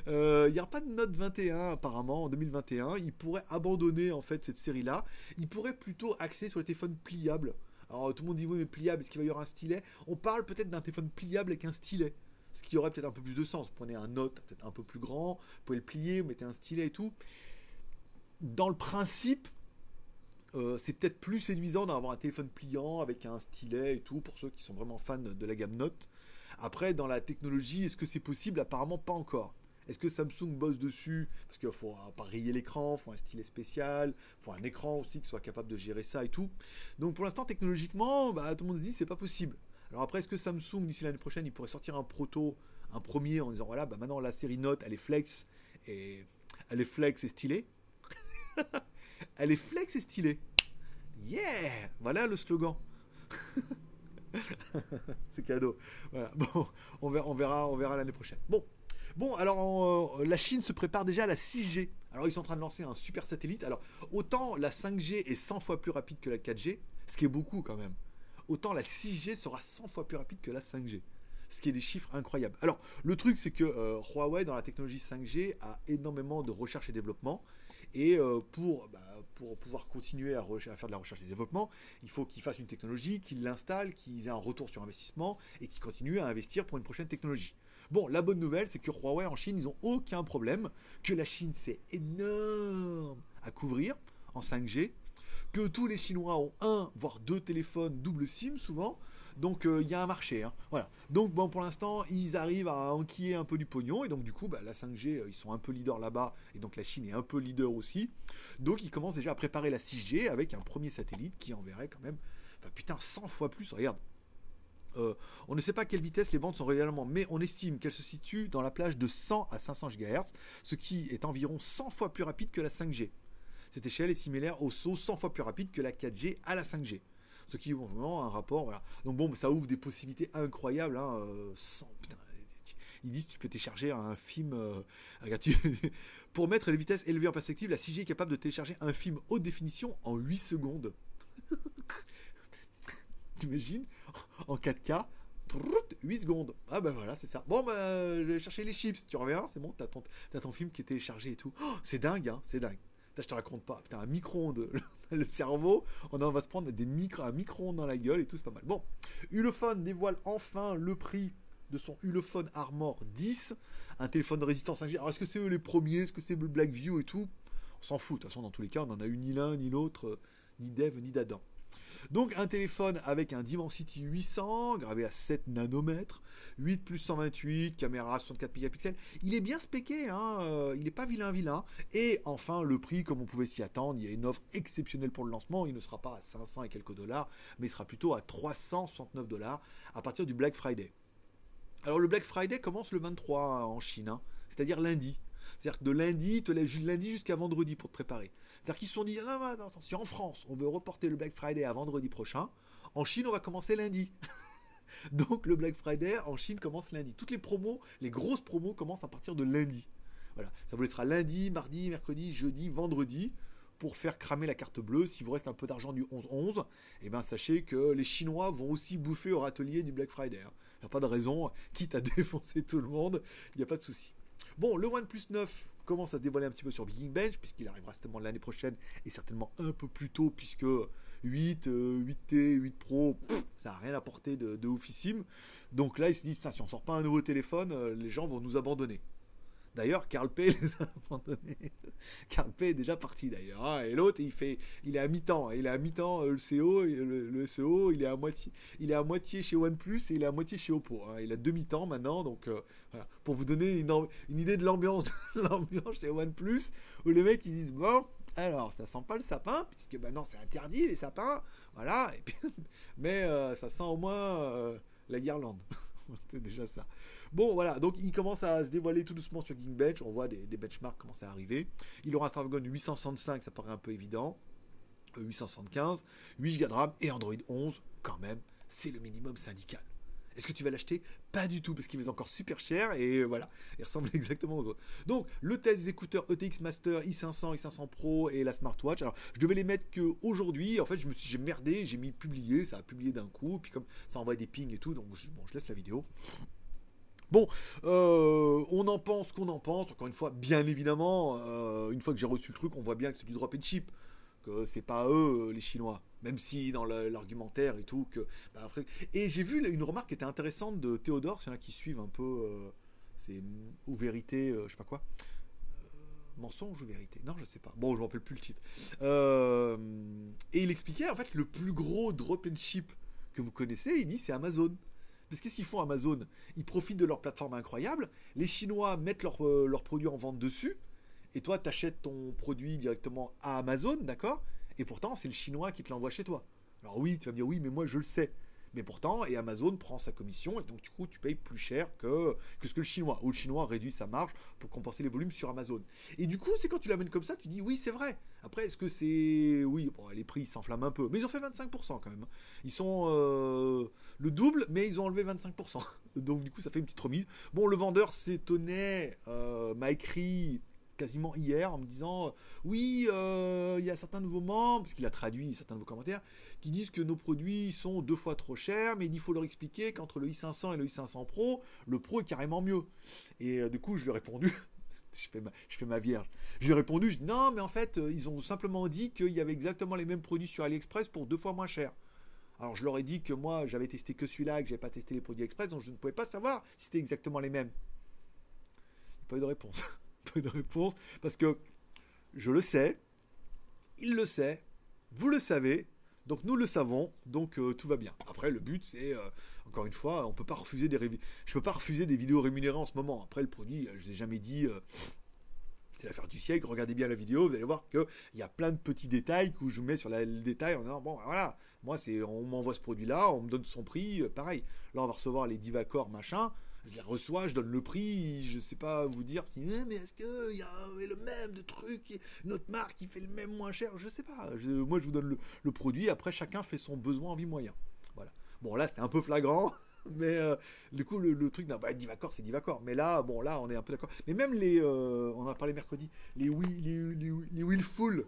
Euh, il n'y aura pas de Note 21 apparemment en 2021. Il pourrait abandonner en fait cette série-là. Il pourrait plutôt axer sur les téléphones pliables. Alors tout le monde dit oui mais pliable, est-ce qu'il va y avoir un stylet? On parle peut-être d'un téléphone pliable avec un stylet. Ce qui aurait peut-être un peu plus de sens. Vous prenez un Note peut-être un peu plus grand, vous pouvez le plier, vous mettez un stylet et tout dans le principe, euh, c'est peut-être plus séduisant d'avoir un téléphone pliant avec un stylet et tout, pour ceux qui sont vraiment fans de la gamme Note. Après, dans la technologie, est-ce que c'est possible? Apparemment pas encore. Est-ce que Samsung bosse dessus? Parce qu'il faut rayer l'écran, il faut un stylet spécial, il faut un écran aussi qui soit capable de gérer ça et tout. Donc pour l'instant, technologiquement, bah, tout le monde se dit c'est pas possible. Alors après, est-ce que Samsung, d'ici l'année prochaine, il pourrait sortir un proto, un premier en disant voilà, bah maintenant la série Note, elle est flex et elle est flex et stylée? Elle est flex et stylée. Yeah Voilà le slogan. c'est cadeau. Voilà. Bon, on verra, on verra, on verra l'année prochaine. Bon, bon. Alors, euh, la Chine se prépare déjà à la 6G. Alors, ils sont en train de lancer un super satellite. Alors, autant la 5G est 100 fois plus rapide que la 4G, ce qui est beaucoup quand même. Autant la 6G sera 100 fois plus rapide que la 5G. Ce qui est des chiffres incroyables. Alors, le truc, c'est que euh, Huawei, dans la technologie 5G, a énormément de recherche et développement. Et euh, pour, bah, pour pouvoir continuer à, faire de la recherche et développement, il faut qu'ils fassent une technologie, qu'ils l'installent, qu'ils aient un retour sur investissement et qu'ils continuent à investir pour une prochaine technologie. Bon, la bonne nouvelle, c'est que Huawei en Chine, ils n'ont aucun problème, que la Chine, c'est énorme à couvrir en 5G, que tous les Chinois ont un, voire deux téléphones double SIM souvent, donc il euh, y a un marché. Hein. Voilà. Donc bon, pour l'instant, ils arrivent à enquiller un peu du pognon. Et donc du coup, bah, la 5G, euh, ils sont un peu leaders là-bas. Et donc la Chine est un peu leader aussi. Donc ils commencent déjà à préparer la 6G avec un premier satellite qui enverrait quand même, putain, 100 fois plus. Regarde. Euh, on ne sait pas à quelle vitesse les bandes sont réellement, mais on estime qu'elles se situent dans la plage de 100 à 500 GHz, ce qui est environ 100 fois plus rapide que la 5G. Cette échelle est similaire au saut 100 fois plus rapide que la 4G à la 5G ce qui ont vraiment un rapport. Voilà. Donc bon, ça ouvre des possibilités incroyables. Hein, euh, ils disent tu peux télécharger un film. Euh, pour mettre les vitesses élevées en perspective, la 6G est capable de télécharger un film haute définition en 8 secondes. T'imagines? En 4K, 8 secondes. Ah ben voilà, c'est ça. Bon, ben, je vais chercher les chips. Tu reviens, c'est bon, t'as ton, ton film qui est téléchargé et tout. Oh, c'est dingue, hein, c'est dingue. Je te raconte pas. Putain, un micro-ondes. le cerveau, on, va se prendre des micro, un micro dans la gueule et tout, c'est pas mal. Bon, Ulefone dévoile enfin le prix de son Ulefone Armor 10, un téléphone de résistance 5G. Alors, est-ce que c'est eux les premiers? Est-ce que c'est le Blackview et tout? On s'en fout, de toute façon, dans tous les cas, on n'en a eu ni l'un, ni l'autre, euh, ni Dev, ni d'Adam. Donc un téléphone avec un Dimensity 800 gravé à 7 nanomètres, 8 plus 128, caméra 64 mégapixels. Il est bien spéqué, hein, euh, il n'est pas vilain vilain. Et enfin le prix comme on pouvait s'y attendre, il y a une offre exceptionnelle pour le lancement, il ne sera pas à 500 et quelques dollars, mais il sera plutôt à 369 dollars à partir du Black Friday. Alors le Black Friday commence le 23 en Chine, hein, c'est-à-dire lundi. C'est-à-dire que de lundi, te lundi jusqu'à vendredi pour te préparer. C'est-à-dire qu'ils se sont dit, non, non, si en France, on veut reporter le Black Friday à vendredi prochain, en Chine, on va commencer lundi. Donc le Black Friday en Chine commence lundi. Toutes les promos, les grosses promos commencent à partir de lundi. Voilà, ça vous laissera lundi, mardi, mercredi, jeudi, vendredi pour faire cramer la carte bleue. Si vous reste un peu d'argent du 11-11, eh ben sachez que les Chinois vont aussi bouffer au râtelier du Black Friday. Hein. Il n'y a pas de raison, quitte à défoncer tout le monde, il n'y a pas de souci. Bon, le OnePlus 9 commence à se dévoiler un petit peu sur Big Bench, puisqu'il arrivera certainement l'année prochaine, et certainement un peu plus tôt, puisque 8, 8T, 8 Pro, ça n'a rien apporté de, de oufissime. Donc là, ils se disent, si on sort pas un nouveau téléphone, euh, les gens vont nous abandonner. D'ailleurs, Carl P a abandonnés. Carl P est déjà parti d'ailleurs. Hein. Et l'autre, il fait, il est à mi-temps. Il est à mi-temps euh, le CO, le, SEO, il est à moitié, il est à moitié chez OnePlus et il est à moitié chez Oppo. Hein. Il a demi-temps maintenant, donc euh, pour vous donner une, idée de l'ambiance, l'ambiance chez OnePlus, où les mecs ils disent bon, Alors, ça sent pas le sapin, puisque maintenant c'est interdit les sapins, voilà. mais euh, ça sent au moins euh, la guirlande. c'est déjà ça. Bon, voilà, donc il commence à se dévoiler tout doucement sur Geekbench. On voit des, benchmarks commencer à arriver. Il aura un Snapdragon 865, ça paraît un peu évident. 875, 8 Go de RAM et Android 11, quand même, c'est le minimum syndical. Est-ce que tu vas l'acheter? Pas du tout, parce qu'il est encore super cher et voilà, il ressemble exactement aux autres. Donc, le test des écouteurs ETX Master i500, i500 Pro et la smartwatch. Alors, je devais les mettre que aujourd'hui. En fait, je me suis, j'ai merdé, j'ai mis publier, ça a publié d'un coup, puis comme ça envoie des pings et tout, donc bon, je laisse la vidéo. Bon, euh, on en pense qu'on en pense. Encore une fois, bien évidemment, euh, une fois que j'ai reçu le truc, on voit bien que c'est du drop and chip que c'est pas eux les Chinois, même si dans l'argumentaire et tout que. Bah, et j'ai vu une remarque qui était intéressante de Théodore, s'il y en a qui suivent un peu, euh, c'est ou vérité, euh, je sais pas quoi. Mensonge ou vérité? Non, je sais pas. Bon, je me rappelle plus le titre. et il expliquait en fait le plus gros drop and ship que vous connaissez. Il dit c'est Amazon. Parce qu'est-ce qu'ils font Amazon Ils profitent de leur plateforme incroyable. Les Chinois mettent leurs produits en vente dessus et toi, tu achètes ton produit directement à Amazon, d'accord? Et pourtant, c'est le chinois qui te l'envoie chez toi. Alors oui, tu vas me dire oui, mais moi je le sais. Mais pourtant, et Amazon prend sa commission, et donc du coup, tu payes plus cher que, que ce que le chinois. Ou le chinois réduit sa marge pour compenser les volumes sur Amazon. Et du coup, c'est quand tu l'amènes comme ça, tu dis oui, c'est vrai. Après, est-ce que c'est. Oui, bon, les prix s'enflamment un peu. Mais ils ont fait 25% quand même. Ils sont euh, le double, mais ils ont enlevé 25%. Donc du coup, ça fait une petite remise. Bon, le vendeur s'étonnait, euh, m'a écrit quasiment hier en me disant euh, oui, euh, il y a certains nouveaux membres, parce qu'il a traduit certains nouveaux commentaires, qui disent que nos produits sont deux fois trop chers, mais il faut leur expliquer qu'entre le i500 et le i500 Pro, le Pro est carrément mieux. Et euh, du coup, je lui ai répondu. je fais, ma, je fais ma vierge. Je lui ai répondu, je dis, non, mais en fait, ils ont simplement dit qu'il y avait exactement les mêmes produits sur AliExpress pour deux fois moins cher. Alors je leur ai dit que moi j'avais testé que celui-là et que j'avais pas testé les produits Express, donc je ne pouvais pas savoir si c'était exactement les mêmes. Pas eu de réponse. de réponse, parce que je le sais, il le sait, vous le savez, donc nous le savons, donc euh, tout va bien. Après, le but, c'est, euh, encore une fois, on peut pas refuser des je peux pas refuser des vidéos rémunérées en ce moment. Après, le produit, je vous ai jamais dit, euh, c'était l'affaire du siècle. Regardez bien la vidéo, vous allez voir qu'il y a plein de petits détails que je mets sur le détail en disant, bon, voilà, moi, c'est, on m'envoie ce produit-là, on me donne son prix, pareil. Là, on va recevoir les Divacor, machin je les reçois, je donne le prix, je sais pas vous dire si eh, mais est-ce qu'il y a le même truc, notre marque qui fait le même moins cher, je sais pas. moi je vous donne le, produit, après chacun fait son besoin en vie moyen. Voilà. Bon là c'était un peu flagrant. Mais euh, du coup, le, truc, non, bah, Divacor, c'est Divacor. Mais là, bon, là, on est un peu d'accord. Mais même les, euh, on en a parlé mercredi, les, les, les, les Willful,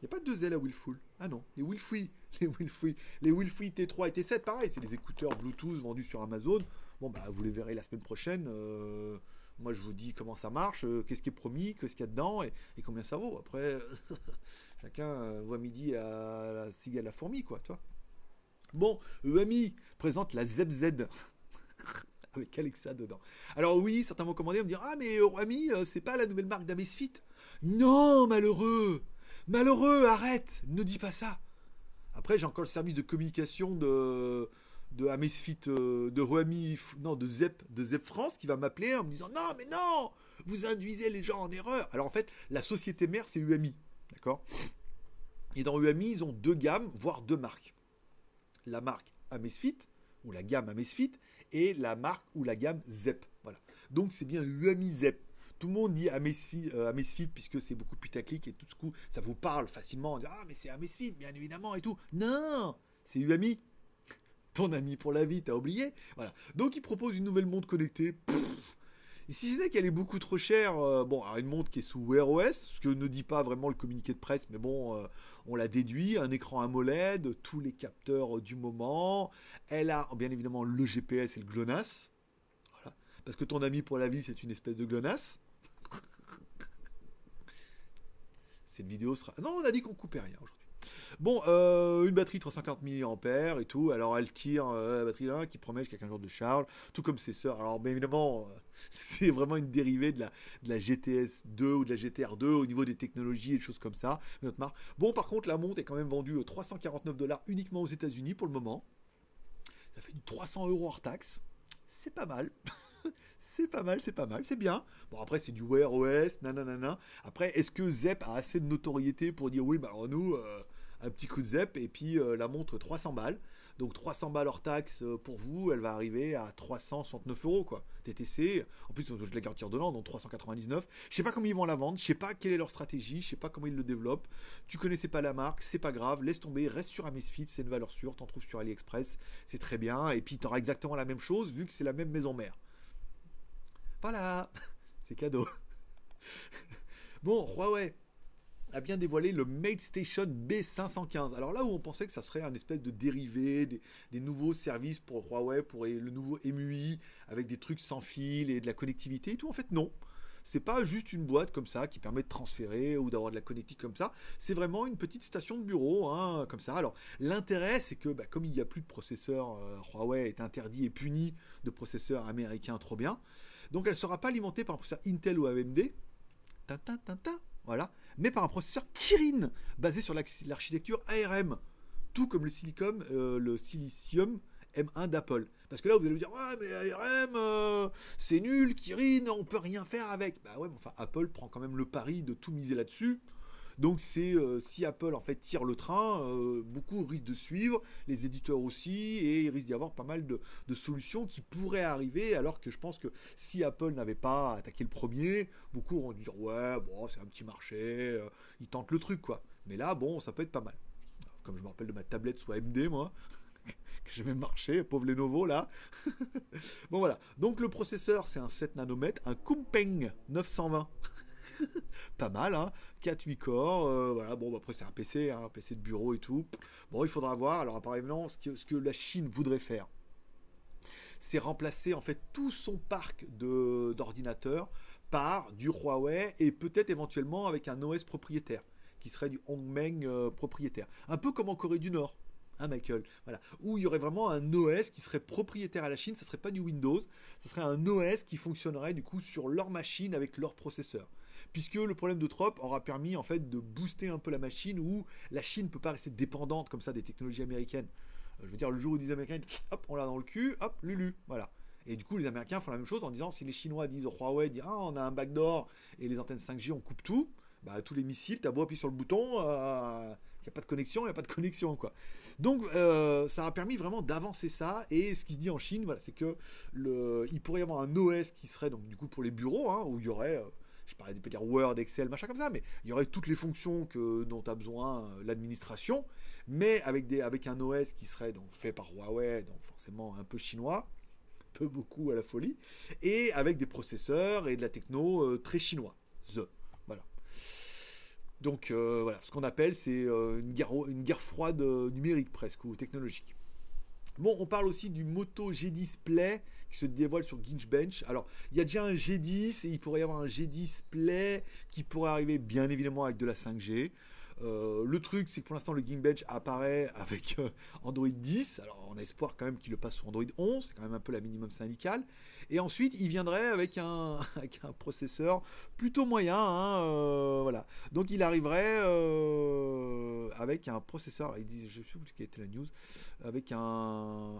il n'y a pas de deux L à Willful. Ah non, les Willfree. Les Willfree, les Willfree T3 et T7, pareil, c'est des écouteurs Bluetooth vendus sur Amazon. Bon, bah, vous les verrez la semaine prochaine. Euh, moi, je vous dis comment ça marche, euh, qu'est-ce qui est promis, qu'est-ce qu'il y a dedans et, combien ça vaut. Après, chacun euh, voit midi à la cigale la fourmi, quoi, toi. Bon, EMI présente la ZebZ. avec Alexa dedans. Alors oui, certains vont commander, on me dire ah mais EMI, c'est pas la nouvelle marque d'Amesfit? Non, malheureux, malheureux, arrête, ne dis pas ça. Après, j'ai encore le service de communication de de Amesfit, euh, de Roami, non, de Zep, de Zep France qui va m'appeler en me disant non, mais non, vous induisez les gens en erreur. Alors en fait, la société mère, c'est UMI, d'accord? Et dans UMI, ils ont deux gammes, voire deux marques. La marque Amesfit, ou la gamme Amesfit, et la marque ou la gamme Zep. Voilà. Donc c'est bien UMI Zep. Tout le monde dit Amesfit, euh, Amesfit puisque c'est beaucoup putaclic et tout ce coup, ça vous parle facilement. ah, mais c'est Amesfit, bien évidemment, et tout. Non, c'est UMI ton ami pour la vie, t'as oublié Voilà. Donc il propose une nouvelle montre connectée. Et si c'est qu'elle est beaucoup trop chère, euh, bon, une montre qui est sous Wear OS, ce que ne dit pas vraiment le communiqué de presse, mais bon, euh, on l'a déduit, un écran AMOLED, tous les capteurs du moment, elle a bien évidemment le GPS et le GLONASS, voilà, parce que ton ami pour la vie, c'est une espèce de GLONASS. Cette vidéo sera... Non, on a dit qu'on coupait rien aujourd'hui. Bon, euh, une batterie 340 mAh et tout. Alors elle tire euh, la batterie là qui promet jusqu'à 15 jours de charge, tout comme ses sœurs. Alors bien évidemment, euh, c'est vraiment une dérivée de la, GTS 2 ou de la GTR 2 au niveau des technologies et des choses comme ça. Notre marque. Bon, par contre, la montre est quand même vendue 349 dollars uniquement aux États-Unis pour le moment. Ça fait du 300 euros hors taxe. C'est pas mal. c'est pas mal, c'est pas mal, c'est bien. Bon, après, c'est du Wear OS, nanana. Après, est-ce que Zep a assez de notoriété pour dire oui, bah alors nous, un petit coup de Zep et puis euh, la montre 300 balles. Donc 300 balles hors taxe euh, pour vous, elle va arriver à 369 euros quoi. TTC, en plus je la garantir de l'an, donc 399. Je sais pas comment ils vont la vendre, je sais pas quelle est leur stratégie, je sais pas comment ils le développent. Tu connaissais pas la marque, c'est pas grave, laisse tomber, reste sur Amazfit, c'est une valeur sûre, t'en trouves sur AliExpress, c'est très bien. Et puis tu auras exactement la même chose vu que c'est la même maison mère. Voilà, c'est cadeau. bon, Huawei, a bien dévoilé le Mate Station B515. Alors là où on pensait que ça serait un espèce de dérivé, des, nouveaux services pour Huawei, pour le nouveau MUI, avec des trucs sans fil et de la connectivité et tout, en fait non. C'est pas juste une boîte comme ça qui permet de transférer ou d'avoir de la connectivité comme ça. C'est vraiment une petite station de bureau, hein, comme ça. Alors l'intérêt, c'est que bah, comme il n'y a plus de processeurs, euh, Huawei est interdit et puni de processeurs américains trop bien. Donc elle ne sera pas alimentée par un processeur Intel ou AMD. Tintin, tintin voilà, mais par un processeur Kirin, basé sur l'architecture ARM, tout comme le silicon, euh, le silicium M1 d'Apple. Parce que là, vous allez me dire, ouais, mais ARM, euh, c'est nul, Kirin, on peut rien faire avec. Bah ouais, mais enfin, Apple prend quand même le pari de tout miser là-dessus. Donc c'est euh, si Apple en fait tire le train, euh, beaucoup risquent de suivre, les éditeurs aussi, et il risque d'y avoir pas mal de, solutions qui pourraient arriver, alors que je pense que si Apple n'avait pas attaqué le premier, beaucoup auront dû dire ouais, bon, c'est un petit marché, euh, ils tentent le truc quoi. Mais là, bon, ça peut être pas mal. Comme je me rappelle de ma tablette sous AMD, moi. que j'ai même marché, pauvre Lenovo là. bon voilà. Donc le processeur c'est un 7 nanomètres, un Kumpeng 920. pas mal, hein. 4-8 corps, euh, voilà, bon, bah, après c'est un PC, hein, un PC de bureau et tout. Bon, il faudra voir, alors apparemment, ce que, ce la Chine voudrait faire, c'est remplacer en fait tout son parc d'ordinateurs par du Huawei et peut-être éventuellement avec un OS propriétaire, qui serait du Hongmeng euh, propriétaire. Un peu comme en Corée du Nord. Hein, Michael, voilà, où il y aurait vraiment un OS qui serait propriétaire à la Chine, ça serait pas du Windows, ça serait un OS qui fonctionnerait du coup sur leur machine avec leur processeur puisque le problème de Trop aura permis en fait de booster un peu la machine où la Chine ne peut pas rester dépendante comme ça des technologies américaines. Euh, je veux dire, le jour où disent américains, hop, on l'a dans le cul, hop, Lulu, voilà. Et du coup, les Américains font la même chose en disant si les Chinois disent Huawei, disent, ah, on a un backdoor et les antennes 5G, on coupe tout, bah, tous les missiles, t'as beau appuyer sur le bouton, il euh, n'y a pas de connexion, il n'y a pas de connexion, quoi. Donc, euh, ça a permis vraiment d'avancer ça. Et ce qui se dit en Chine, voilà, c'est que le, il pourrait y avoir un OS qui serait donc du coup pour les bureaux, hein, où il y aurait je parlais dire Word, Excel, machin comme ça, mais il y aurait toutes les fonctions que, dont a besoin euh, l'administration, mais avec, des, avec un OS qui serait donc fait par Huawei, donc forcément un peu chinois, peu beaucoup à la folie, et avec des processeurs et de la techno euh, très chinois. The. Voilà. Donc euh, voilà, ce qu'on appelle c'est une, guerre, une guerre froide numérique presque, ou technologique. Bon, on parle aussi du Moto G10 Play qui se dévoile sur Geekbench. Alors, il y a déjà un G10 et il pourrait y avoir un G10 Play qui pourrait arriver bien évidemment avec de la 5G. Euh, le truc, c'est que pour l'instant, le Geekbench apparaît avec euh, Android 10. Alors, on a espoir quand même qu'il le passe sur Android 11. C'est quand même un peu la minimum syndicale. Et ensuite, il viendrait avec un, processeur plutôt moyen. Hein, euh, voilà. Donc, il arriverait avec un processeur. Il dit, je sais plus ce qui été la news. Avec un,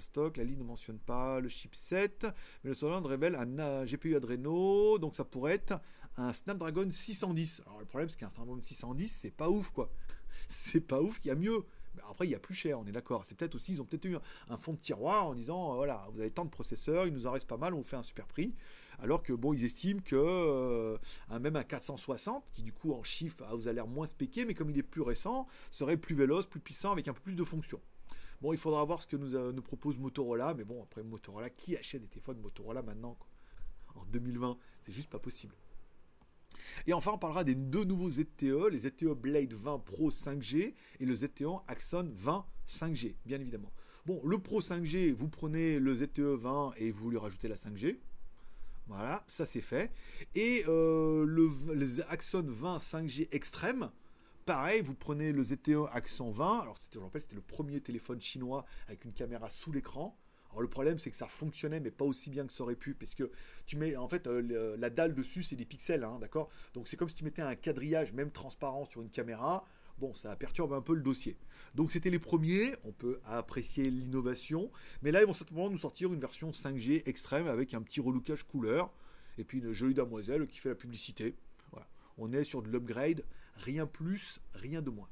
stock. La ligne ne mentionne pas le chipset. Mais le Soland révèle un GPU Adreno. Donc, ça pourrait être un Snapdragon 610. Alors, le problème, c'est qu'un Snapdragon 610, c'est pas ouf, quoi. C'est pas ouf qu'il y a mieux après, il y a plus cher, on est d'accord. C'est peut-être aussi, ils ont peut-être eu un, fond de tiroir en disant, euh, voilà, vous avez tant de processeurs, il nous en reste pas mal, on fait un super prix. Alors que bon, ils estiment que euh, même un 460, qui du coup en chiffre vous a l'air moins spéqué, mais comme il est plus récent, serait plus véloce, plus puissant, avec un peu plus de fonctions. Bon, il faudra voir ce que nous, euh, nous propose Motorola, mais bon, après Motorola, qui achète des téléphones Motorola maintenant En 2020, c'est juste pas possible. Et enfin, on parlera des deux nouveaux ZTE, les ZTE Blade 20 Pro 5G et le ZTE Axon 20 5G, bien évidemment. Bon, le Pro 5G, vous prenez le ZTE 20 et vous lui rajoutez la 5G. Voilà, ça c'est fait. Et euh, le, Axon 20 5G extrême, pareil, vous prenez le ZTE Axon 20. Alors, je rappelle, c'était le premier téléphone chinois avec une caméra sous l'écran. Alors le problème c'est que ça fonctionnait mais pas aussi bien que ça aurait pu parce que tu mets en fait euh, la dalle dessus c'est des pixels hein, d'accord? Donc c'est comme si tu mettais un quadrillage même transparent sur une caméra bon, ça perturbe un peu le dossier. Donc c'était les premiers, on peut apprécier l'innovation, mais là ils vont certainement nous sortir une version 5G extrême avec un petit relookage couleur, et puis une jolie demoiselle qui fait la publicité. Voilà. On est sur de l'upgrade, rien plus, rien de moins.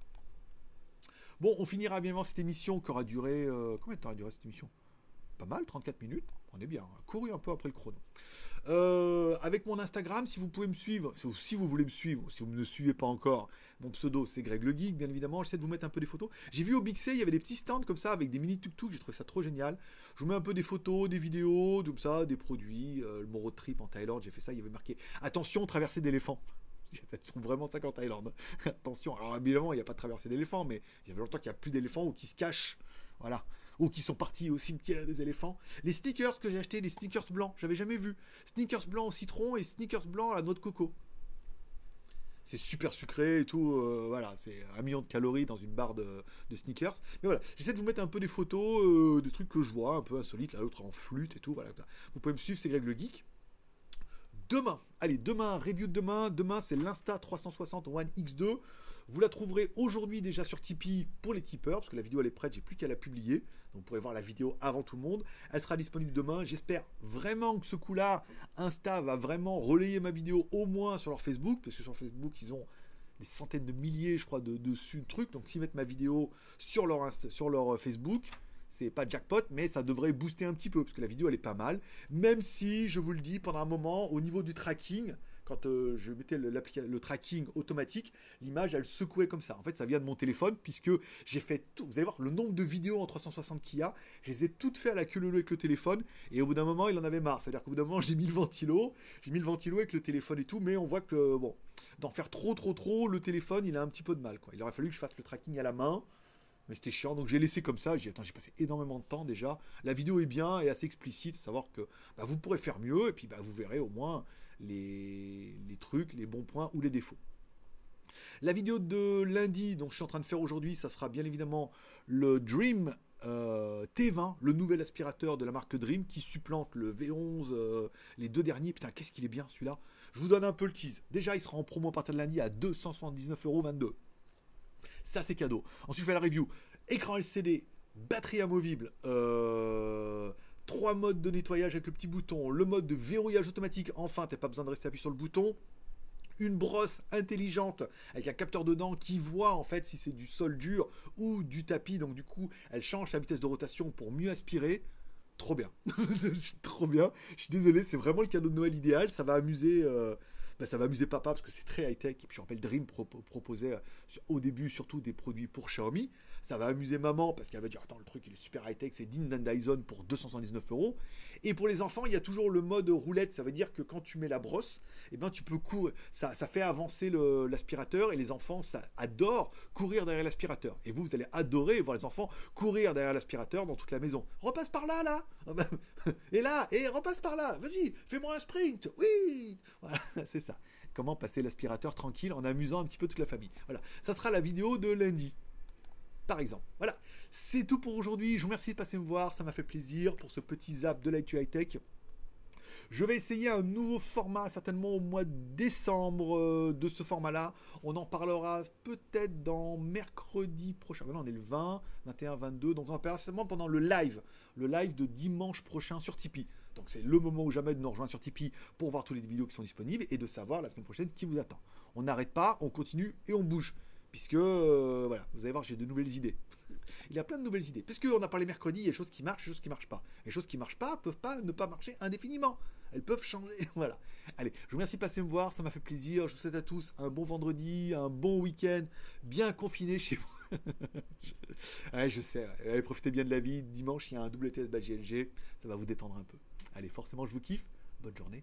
Bon, on finira bien cette émission qui aura duré... Euh, combien de temps a duré cette émission? Pas mal, 34 minutes. On est bien, couru un peu après le chrono. Euh, avec mon Instagram, si vous pouvez me suivre, si vous voulez me suivre, si vous ne me suivez pas encore, mon pseudo c'est Greg le Geek, bien évidemment. J'essaie de vous mettre un peu des photos. J'ai vu au Big C, il y avait des petits stands comme ça avec des mini tuk-tuk. J'ai trouvé ça trop génial. Je vous mets un peu des photos, des vidéos, comme ça, des produits. Euh, mon road trip en Thaïlande, j'ai fait ça. Il y avait marqué attention, traversée d'éléphants. Je trouve vraiment ça qu'en Thaïlande. attention. Alors évidemment, il n'y a pas de traversée d'éléphants, mais il y avait longtemps qu'il n'y a plus d'éléphants ou qui se cachent. Voilà ou qui sont partis au cimetière des éléphants. Les sneakers que j'ai achetés, les sneakers blancs, j'avais jamais vu. Sneakers blancs au citron et sneakers blancs à la noix de coco. C'est super sucré et tout, euh, voilà, c'est un million de calories dans une barre de, sneakers. Mais voilà, j'essaie de vous mettre un peu des photos, euh, des trucs que je vois, un peu insolites, l'autre en flûte et tout, voilà. Vous pouvez me suivre, c'est Greg le Geek. Demain, allez, demain, review de demain, demain c'est l'Insta 360 One X2. Vous la trouverez aujourd'hui déjà sur Tipeee pour les tipeurs, parce que la vidéo elle est prête, j'ai plus qu'à la publier. Donc vous pourrez voir la vidéo avant tout le monde. Elle sera disponible demain. J'espère vraiment que ce coup-là, Insta va vraiment relayer ma vidéo au moins sur leur Facebook, parce que sur Facebook, ils ont des centaines de milliers, je crois, de, dessus trucs. Donc s'ils mettent ma vidéo sur leur, sur leur euh, Facebook, c'est pas jackpot, mais ça devrait booster un petit peu, parce que la vidéo elle est pas mal. Même si, je vous le dis, pendant un moment, au niveau du tracking, quand euh, je mettais le, tracking automatique, l'image elle secouait comme ça. En fait, ça vient de mon téléphone puisque j'ai fait tout. Vous allez voir le nombre de vidéos en 360 qu'il y a. Je les ai toutes fait à la queue leu avec le téléphone et au bout d'un moment, il en avait marre. C'est-à-dire qu'au bout d'un moment, j'ai mis le ventilo, j'ai mis le ventilo avec le téléphone et tout, mais on voit que bon, d'en faire trop, trop, trop, le téléphone, il a un petit peu de mal. Quoi. Il aurait fallu que je fasse le tracking à la main. Mais c'était chiant, donc j'ai laissé comme ça. J'ai attends, j'ai passé énormément de temps déjà. La vidéo est bien et assez explicite, savoir que bah, vous pourrez faire mieux et puis bah, vous verrez au moins les, trucs, les bons points ou les défauts. La vidéo de lundi, donc je suis en train de faire aujourd'hui, ça sera bien évidemment le Dream euh, T20, le nouvel aspirateur de la marque Dream qui supplante le V11, euh, les deux derniers. Putain, qu'est-ce qu'il est bien celui-là. Je vous donne un peu le tease. Déjà, il sera en promo à partir de lundi à 279,22€. Ça, c'est cadeau. Ensuite, je fais la review. Écran LCD, batterie amovible, euh, trois modes de nettoyage avec le petit bouton, le mode de verrouillage automatique, enfin, t'as pas besoin de rester appuyé sur le bouton, une brosse intelligente avec un capteur dedans qui voit en fait si c'est du sol dur ou du tapis, donc du coup, elle change la vitesse de rotation pour mieux aspirer. Trop bien, trop bien. Je suis désolé, c'est vraiment le cadeau de Noël idéal. Ça va amuser, euh, bah, ça va amuser papa parce que c'est très high tech. Et puis je rappelle, Dream proposait euh, au début surtout des produits pour Xiaomi ça va amuser maman parce qu'elle va dire attends le truc il est super high tech c'est Dean Dyson pour 279 euros. Et pour les enfants il y a toujours le mode roulette ça veut dire que quand tu mets la brosse eh ben tu peux courir ça, ça fait avancer l'aspirateur et les enfants ça adore courir derrière l'aspirateur. Et vous vous allez adorer voir les enfants courir derrière l'aspirateur dans toute la maison. Repasse par là là. Et là et repasse par là. Vas-y fais-moi un sprint. Oui. Voilà c'est ça. Comment passer l'aspirateur tranquille en amusant un petit peu toute la famille. Voilà. Ça sera la vidéo de lundi par exemple. Voilà, c'est tout pour aujourd'hui. Je vous remercie de passer me voir, ça m'a fait plaisir pour ce petit zap de l'actu high tech. Je vais essayer un nouveau format certainement au mois de décembre euh, de ce format-là. On en parlera peut-être dans mercredi prochain. Maintenant, on est le 20, 21, 22. Donc on en parlera certainement pendant le live. Le live de dimanche prochain sur Tipeee. Donc c'est le moment où jamais de nous rejoindre sur Tipeee pour voir toutes les vidéos qui sont disponibles et de savoir la semaine prochaine ce qui vous attend. On n'arrête pas, on continue et on bouge puisque euh, voilà, vous allez voir, j'ai de nouvelles idées. il y a plein de nouvelles idées. Puisqu'on a parlé mercredi, il y a des choses qui marchent, des choses qui marchent pas. Les choses qui marchent pas peuvent pas ne pas marcher indéfiniment. Elles peuvent changer. voilà. Allez, je vous remercie de passer me voir, ça m'a fait plaisir. Je vous souhaite à tous un bon vendredi, un bon week-end, bien confiné chez vous. ouais, je sais. Allez, profitez bien de la vie. Dimanche, il y a un WTS GLG. Ça va vous détendre un peu. Allez, forcément, je vous kiffe. Bonne journée.